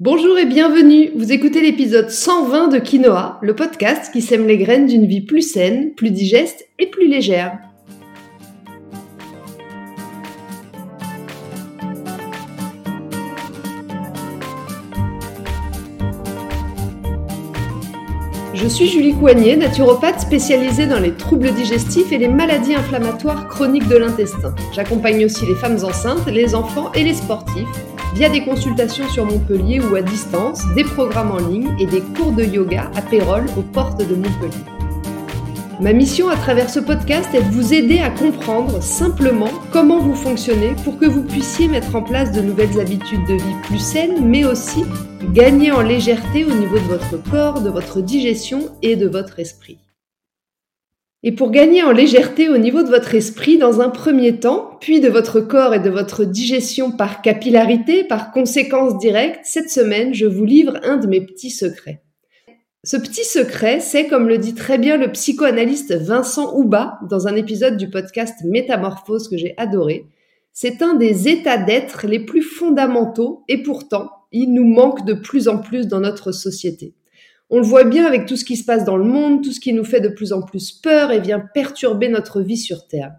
Bonjour et bienvenue. Vous écoutez l'épisode 120 de Quinoa, le podcast qui sème les graines d'une vie plus saine, plus digeste et plus légère. Je suis Julie Coignet, naturopathe spécialisée dans les troubles digestifs et les maladies inflammatoires chroniques de l'intestin. J'accompagne aussi les femmes enceintes, les enfants et les sportifs via des consultations sur Montpellier ou à distance, des programmes en ligne et des cours de yoga à Pérol aux portes de Montpellier. Ma mission à travers ce podcast est de vous aider à comprendre simplement comment vous fonctionnez pour que vous puissiez mettre en place de nouvelles habitudes de vie plus saines, mais aussi gagner en légèreté au niveau de votre corps, de votre digestion et de votre esprit. Et pour gagner en légèreté au niveau de votre esprit dans un premier temps, puis de votre corps et de votre digestion par capillarité, par conséquence directe, cette semaine, je vous livre un de mes petits secrets. Ce petit secret, c'est, comme le dit très bien le psychoanalyste Vincent Houba dans un épisode du podcast Métamorphose que j'ai adoré, c'est un des états d'être les plus fondamentaux et pourtant, il nous manque de plus en plus dans notre société. On le voit bien avec tout ce qui se passe dans le monde, tout ce qui nous fait de plus en plus peur et vient perturber notre vie sur Terre.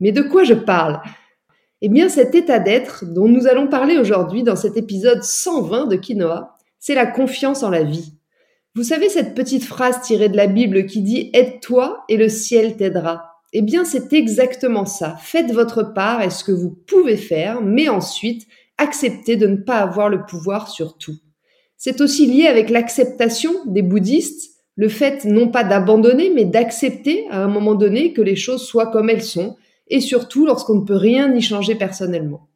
Mais de quoi je parle? Eh bien cet état d'être dont nous allons parler aujourd'hui dans cet épisode 120 de Quinoa, c'est la confiance en la vie. Vous savez cette petite phrase tirée de la Bible qui dit Aide-toi et le ciel t'aidera Eh bien c'est exactement ça. Faites votre part et ce que vous pouvez faire, mais ensuite acceptez de ne pas avoir le pouvoir sur tout. C'est aussi lié avec l'acceptation des bouddhistes, le fait non pas d'abandonner, mais d'accepter à un moment donné que les choses soient comme elles sont, et surtout lorsqu'on ne peut rien y changer personnellement.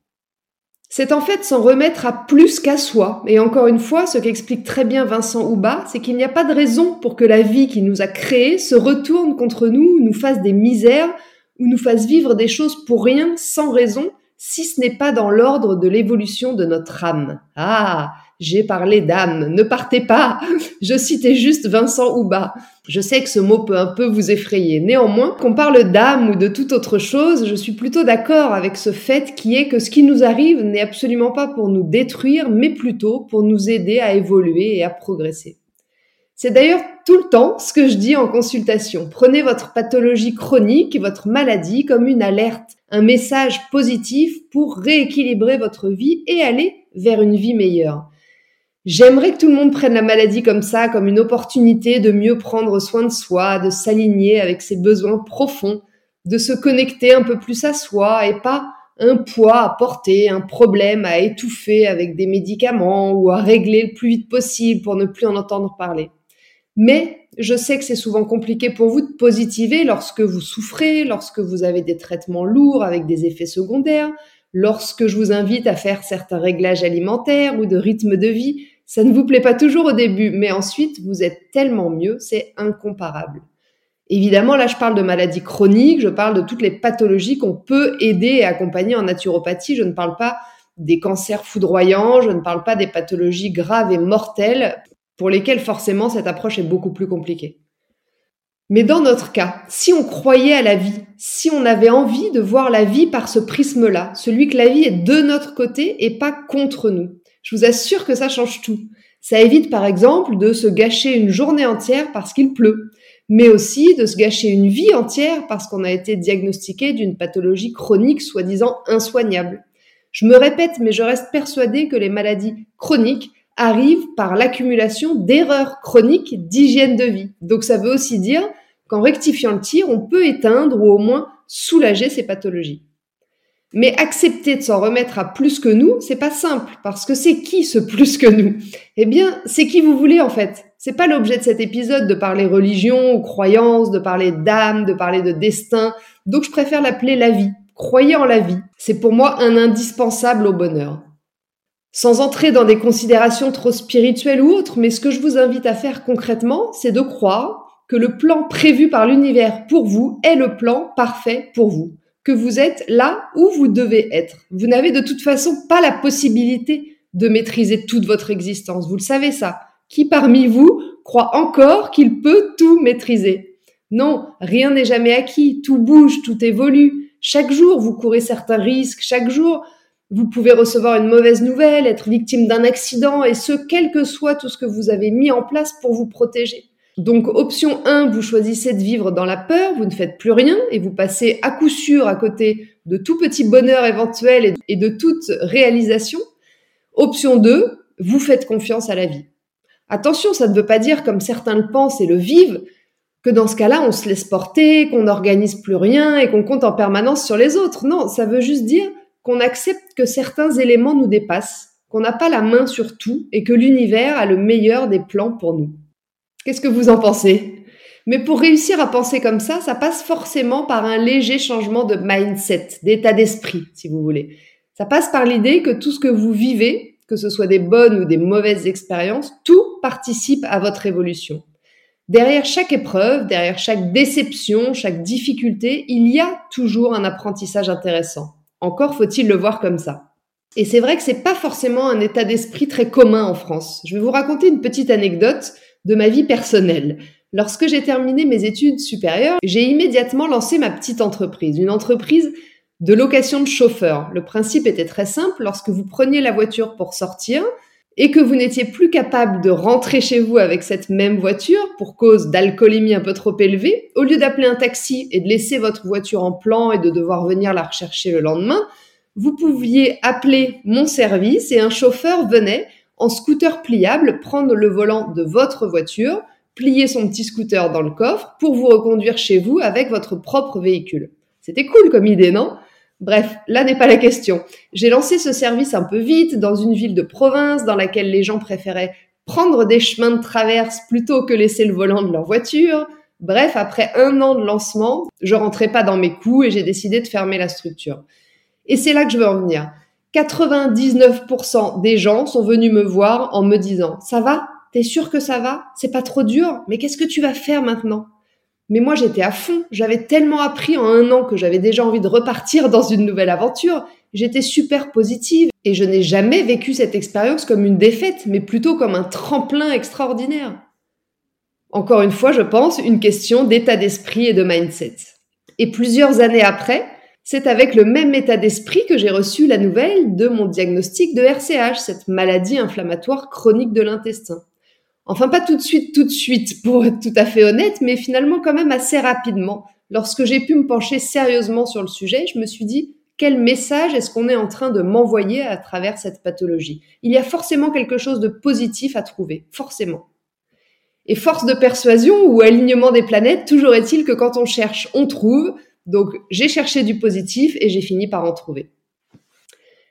C'est en fait s'en remettre à plus qu'à soi. Et encore une fois, ce qu'explique très bien Vincent Houba, c'est qu'il n'y a pas de raison pour que la vie qui nous a créés se retourne contre nous, nous fasse des misères, ou nous fasse vivre des choses pour rien, sans raison, si ce n'est pas dans l'ordre de l'évolution de notre âme. Ah, j'ai parlé d'âme, ne partez pas. Je citais juste Vincent Houba. Je sais que ce mot peut un peu vous effrayer. Néanmoins, qu'on parle d'âme ou de toute autre chose, je suis plutôt d'accord avec ce fait qui est que ce qui nous arrive n'est absolument pas pour nous détruire, mais plutôt pour nous aider à évoluer et à progresser. C'est d'ailleurs tout le temps ce que je dis en consultation. Prenez votre pathologie chronique, votre maladie comme une alerte, un message positif pour rééquilibrer votre vie et aller vers une vie meilleure. J'aimerais que tout le monde prenne la maladie comme ça, comme une opportunité de mieux prendre soin de soi, de s'aligner avec ses besoins profonds, de se connecter un peu plus à soi et pas un poids à porter, un problème à étouffer avec des médicaments ou à régler le plus vite possible pour ne plus en entendre parler. Mais je sais que c'est souvent compliqué pour vous de positiver lorsque vous souffrez, lorsque vous avez des traitements lourds avec des effets secondaires, lorsque je vous invite à faire certains réglages alimentaires ou de rythme de vie, ça ne vous plaît pas toujours au début, mais ensuite vous êtes tellement mieux, c'est incomparable. Évidemment, là je parle de maladies chroniques, je parle de toutes les pathologies qu'on peut aider et accompagner en naturopathie, je ne parle pas des cancers foudroyants, je ne parle pas des pathologies graves et mortelles pour lesquelles forcément cette approche est beaucoup plus compliquée. Mais dans notre cas, si on croyait à la vie, si on avait envie de voir la vie par ce prisme-là, celui que la vie est de notre côté et pas contre nous, je vous assure que ça change tout. Ça évite par exemple de se gâcher une journée entière parce qu'il pleut, mais aussi de se gâcher une vie entière parce qu'on a été diagnostiqué d'une pathologie chronique soi-disant insoignable. Je me répète, mais je reste persuadée que les maladies chroniques arrivent par l'accumulation d'erreurs chroniques d'hygiène de vie. Donc ça veut aussi dire qu'en rectifiant le tir, on peut éteindre ou au moins soulager ces pathologies. Mais accepter de s'en remettre à plus que nous, c'est pas simple, parce que c'est qui ce plus que nous? Eh bien, c'est qui vous voulez en fait. C'est pas l'objet de cet épisode de parler religion ou croyance, de parler d'âme, de parler de destin. Donc je préfère l'appeler la vie. Croyez en la vie. C'est pour moi un indispensable au bonheur. Sans entrer dans des considérations trop spirituelles ou autres, mais ce que je vous invite à faire concrètement, c'est de croire que le plan prévu par l'univers pour vous est le plan parfait pour vous, que vous êtes là où vous devez être. Vous n'avez de toute façon pas la possibilité de maîtriser toute votre existence, vous le savez ça. Qui parmi vous croit encore qu'il peut tout maîtriser? Non, rien n'est jamais acquis, tout bouge, tout évolue. Chaque jour, vous courez certains risques, chaque jour, Vous pouvez recevoir une mauvaise nouvelle, être victime d'un accident, et ce, quel que soit tout ce que vous avez mis en place pour vous protéger. Donc option 1, vous choisissez de vivre dans la peur, vous ne faites plus rien et vous passez à coup sûr à côté de tout petit bonheur éventuel et de toute réalisation. Option 2, vous faites confiance à la vie. Attention, ça ne veut pas dire, comme certains le pensent et le vivent, que dans ce cas-là, on se laisse porter, qu'on n'organise plus rien et qu'on compte en permanence sur les autres. Non, ça veut juste dire qu'on accepte que certains éléments nous dépassent, qu'on n'a pas la main sur tout et que l'univers a le meilleur des plans pour nous. Qu'est-ce que vous en pensez? Mais pour réussir à penser comme ça, ça passe forcément par un léger changement de mindset, d'état d'esprit, si vous voulez. Ça passe par l'idée que tout ce que vous vivez, que ce soit des bonnes ou des mauvaises expériences, tout participe à votre évolution. Derrière chaque épreuve, derrière chaque déception, chaque difficulté, il y a toujours un apprentissage intéressant. Encore faut-il le voir comme ça. Et c'est vrai que c'est pas forcément un état d'esprit très commun en France. Je vais vous raconter une petite anecdote de ma vie personnelle. Lorsque j'ai terminé mes études supérieures, j'ai immédiatement lancé ma petite entreprise, une entreprise de location de chauffeurs. Le principe était très simple, lorsque vous preniez la voiture pour sortir et que vous n'étiez plus capable de rentrer chez vous avec cette même voiture pour cause d'alcoolémie un peu trop élevée, au lieu d'appeler un taxi et de laisser votre voiture en plan et de devoir venir la rechercher le lendemain, vous pouviez appeler mon service et un chauffeur venait en scooter pliable, prendre le volant de votre voiture, plier son petit scooter dans le coffre pour vous reconduire chez vous avec votre propre véhicule. C'était cool comme idée, non? Bref, là n'est pas la question. J'ai lancé ce service un peu vite dans une ville de province dans laquelle les gens préféraient prendre des chemins de traverse plutôt que laisser le volant de leur voiture. Bref, après un an de lancement, je rentrais pas dans mes coups et j'ai décidé de fermer la structure. Et c'est là que je veux en venir. 99% des gens sont venus me voir en me disant Ça va? T'es sûr que ça va? C'est pas trop dur? Mais qu'est-ce que tu vas faire maintenant? Mais moi j'étais à fond, j'avais tellement appris en un an que j'avais déjà envie de repartir dans une nouvelle aventure, j'étais super positive et je n'ai jamais vécu cette expérience comme une défaite, mais plutôt comme un tremplin extraordinaire. Encore une fois, je pense, une question d'état d'esprit et de mindset. Et plusieurs années après, c'est avec le même état d'esprit que j'ai reçu la nouvelle de mon diagnostic de RCH, cette maladie inflammatoire chronique de l'intestin. Enfin, pas tout de suite, tout de suite, pour être tout à fait honnête, mais finalement quand même assez rapidement. Lorsque j'ai pu me pencher sérieusement sur le sujet, je me suis dit, quel message est-ce qu'on est en train de m'envoyer à travers cette pathologie? Il y a forcément quelque chose de positif à trouver, forcément. Et force de persuasion ou alignement des planètes, toujours est-il que quand on cherche, on trouve, donc j'ai cherché du positif et j'ai fini par en trouver.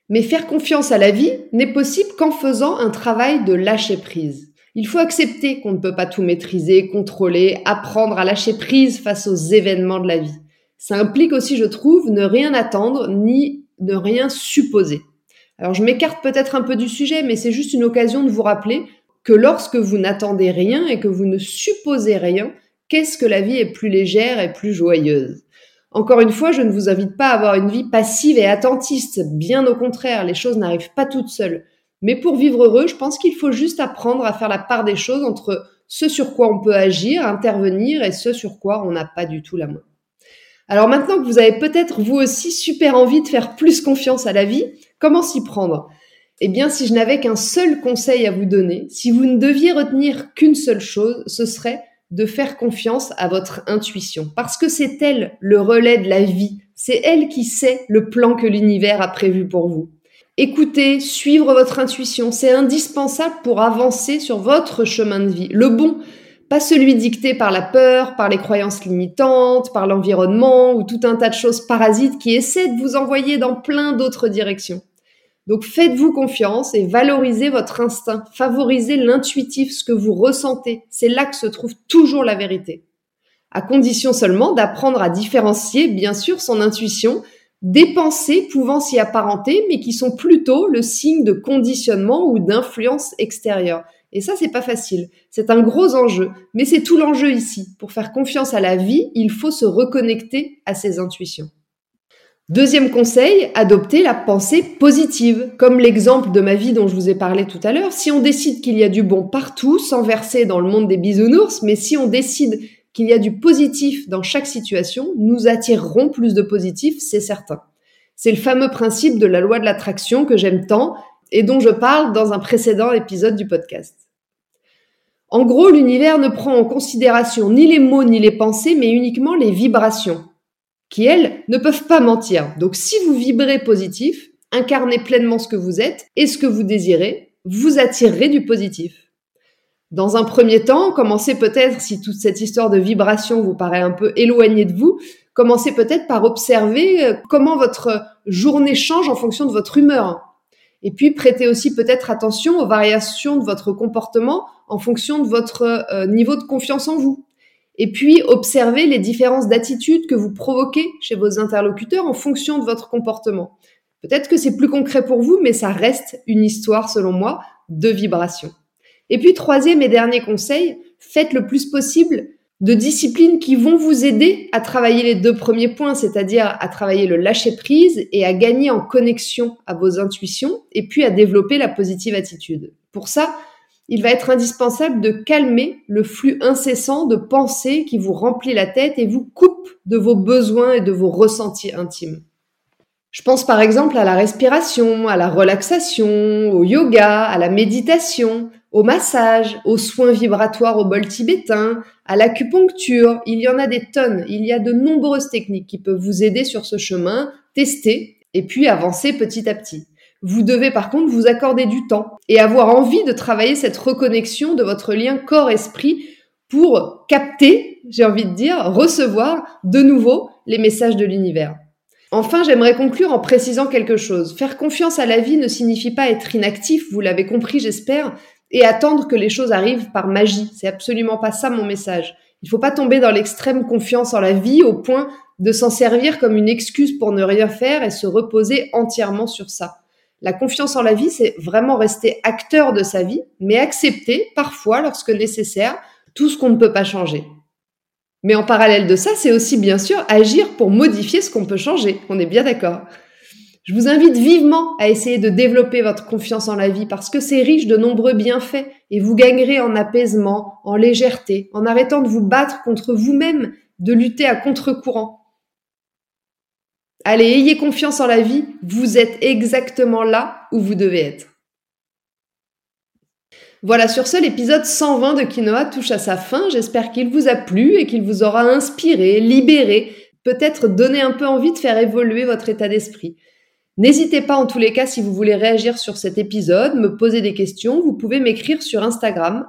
Mais faire confiance à la vie n'est possible qu'en faisant un travail de lâcher prise. Il faut accepter qu'on ne peut pas tout maîtriser, contrôler, apprendre à lâcher prise face aux événements de la vie. Ça implique aussi, je trouve, ne rien attendre ni ne rien supposer. Alors je m'écarte peut-être un peu du sujet, mais c'est juste une occasion de vous rappeler que lorsque vous n'attendez rien et que vous ne supposez rien, qu'est-ce que la vie est plus légère et plus joyeuse? Encore une fois, je ne vous invite pas à avoir une vie passive et attentiste. Bien au contraire, les choses n'arrivent pas toutes seules. Mais pour vivre heureux, je pense qu'il faut juste apprendre à faire la part des choses entre ce sur quoi on peut agir, intervenir et ce sur quoi on n'a pas du tout la main. Alors maintenant que vous avez peut-être vous aussi super envie de faire plus confiance à la vie, comment s'y prendre? Eh bien, si je n'avais qu'un seul conseil à vous donner, si vous ne deviez retenir qu'une seule chose, ce serait de faire confiance à votre intuition, parce que c'est elle le relais de la vie, c'est elle qui sait le plan que l'univers a prévu pour vous. Écoutez, suivre votre intuition, c'est indispensable pour avancer sur votre chemin de vie, le bon, pas celui dicté par la peur, par les croyances limitantes, par l'environnement ou tout un tas de choses parasites qui essaient de vous envoyer dans plein d'autres directions. Donc faites-vous confiance et valorisez votre instinct, favorisez l'intuitif, ce que vous ressentez. C'est là que se trouve toujours la vérité. À condition seulement d'apprendre à différencier, bien sûr, son intuition des pensées pouvant s'y apparenter, mais qui sont plutôt le signe de conditionnement ou d'influence extérieure. Et ça, c'est pas facile. C'est un gros enjeu, mais c'est tout l'enjeu ici. Pour faire confiance à la vie, il faut se reconnecter à ses intuitions. Deuxième conseil, adopter la pensée positive. Comme l'exemple de ma vie dont je vous ai parlé tout à l'heure, si on décide qu'il y a du bon partout, sans verser dans le monde des bisounours, mais si on décide qu'il y a du positif dans chaque situation, nous attirerons plus de positif, c'est certain. C'est le fameux principe de la loi de l'attraction que j'aime tant et dont je parle dans un précédent épisode du podcast. En gros, l'univers ne prend en considération ni les mots ni les pensées, mais uniquement les vibrations, qui, elles, ne peuvent pas mentir. Donc si vous vibrez positif, incarnez pleinement ce que vous êtes et ce que vous désirez, vous attirerez du positif. Dans un premier temps, commencez peut-être, si toute cette histoire de vibration vous paraît un peu éloignée de vous, commencez peut-être par observer euh, comment votre journée change en fonction de votre humeur. Et puis prêtez aussi peut-être attention aux variations de votre comportement en fonction de votre euh, niveau de confiance en vous. Et puis observez les différences d'attitude que vous provoquez chez vos interlocuteurs en fonction de votre comportement. Peut-être que c'est plus concret pour vous, mais ça reste une histoire, selon moi, de vibration. Et puis, troisième et dernier conseil, faites le plus possible de disciplines qui vont vous aider à travailler les deux premiers points, c'est-à-dire à travailler le lâcher prise et à gagner en connexion à vos intuitions et puis à développer la positive attitude. Pour ça, il va être indispensable de calmer le flux incessant de pensées qui vous remplit la tête et vous coupe de vos besoins et de vos ressentis intimes. Je pense par exemple à la respiration, à la relaxation, au yoga, à la méditation, au massage, aux soins vibratoires au bol tibétain, à l'acupuncture. Il y en a des tonnes. Il y a de nombreuses techniques qui peuvent vous aider sur ce chemin. Tester et puis avancer petit à petit. Vous devez par contre vous accorder du temps et avoir envie de travailler cette reconnexion de votre lien corps-esprit pour capter, j'ai envie de dire, recevoir de nouveau les messages de l'univers. Enfin, j'aimerais conclure en précisant quelque chose. Faire confiance à la vie ne signifie pas être inactif, vous l'avez compris j'espère, et attendre que les choses arrivent par magie. C'est absolument pas ça mon message. Il faut pas tomber dans l'extrême confiance en la vie au point de s'en servir comme une excuse pour ne rien faire et se reposer entièrement sur ça. La confiance en la vie, c'est vraiment rester acteur de sa vie, mais accepter parfois, lorsque nécessaire, tout ce qu'on ne peut pas changer. Mais en parallèle de ça, c'est aussi bien sûr agir pour modifier ce qu'on peut changer. On est bien d'accord. Je vous invite vivement à essayer de développer votre confiance en la vie parce que c'est riche de nombreux bienfaits et vous gagnerez en apaisement, en légèreté, en arrêtant de vous battre contre vous-même, de lutter à contre-courant. Allez, ayez confiance en la vie, vous êtes exactement là où vous devez être. Voilà, sur ce, l'épisode 120 de Quinoa touche à sa fin. J'espère qu'il vous a plu et qu'il vous aura inspiré, libéré, peut-être donné un peu envie de faire évoluer votre état d'esprit. N'hésitez pas en tous les cas si vous voulez réagir sur cet épisode, me poser des questions, vous pouvez m'écrire sur Instagram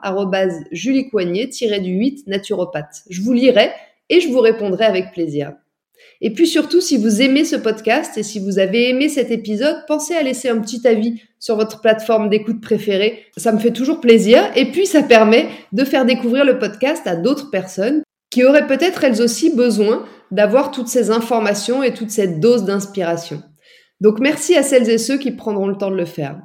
juliecoignet-du8 naturopathe. Je vous lirai et je vous répondrai avec plaisir. Et puis surtout, si vous aimez ce podcast et si vous avez aimé cet épisode, pensez à laisser un petit avis sur votre plateforme d'écoute préférée. Ça me fait toujours plaisir et puis ça permet de faire découvrir le podcast à d'autres personnes qui auraient peut-être elles aussi besoin d'avoir toutes ces informations et toute cette dose d'inspiration. Donc merci à celles et ceux qui prendront le temps de le faire.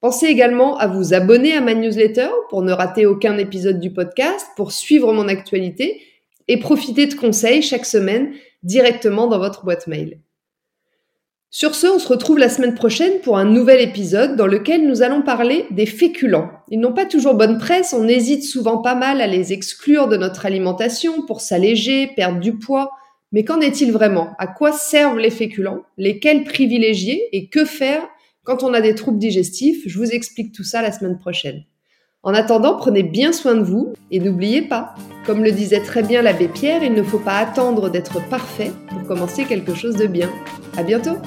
Pensez également à vous abonner à ma newsletter pour ne rater aucun épisode du podcast, pour suivre mon actualité et profiter de conseils chaque semaine directement dans votre boîte mail. Sur ce, on se retrouve la semaine prochaine pour un nouvel épisode dans lequel nous allons parler des féculents. Ils n'ont pas toujours bonne presse, on hésite souvent pas mal à les exclure de notre alimentation pour s'alléger, perdre du poids, mais qu'en est-il vraiment? À quoi servent les féculents? Lesquels privilégier? Et que faire quand on a des troubles digestifs? Je vous explique tout ça la semaine prochaine. En attendant, prenez bien soin de vous et n'oubliez pas, comme le disait très bien l'abbé Pierre, il ne faut pas attendre d'être parfait pour commencer quelque chose de bien. À bientôt!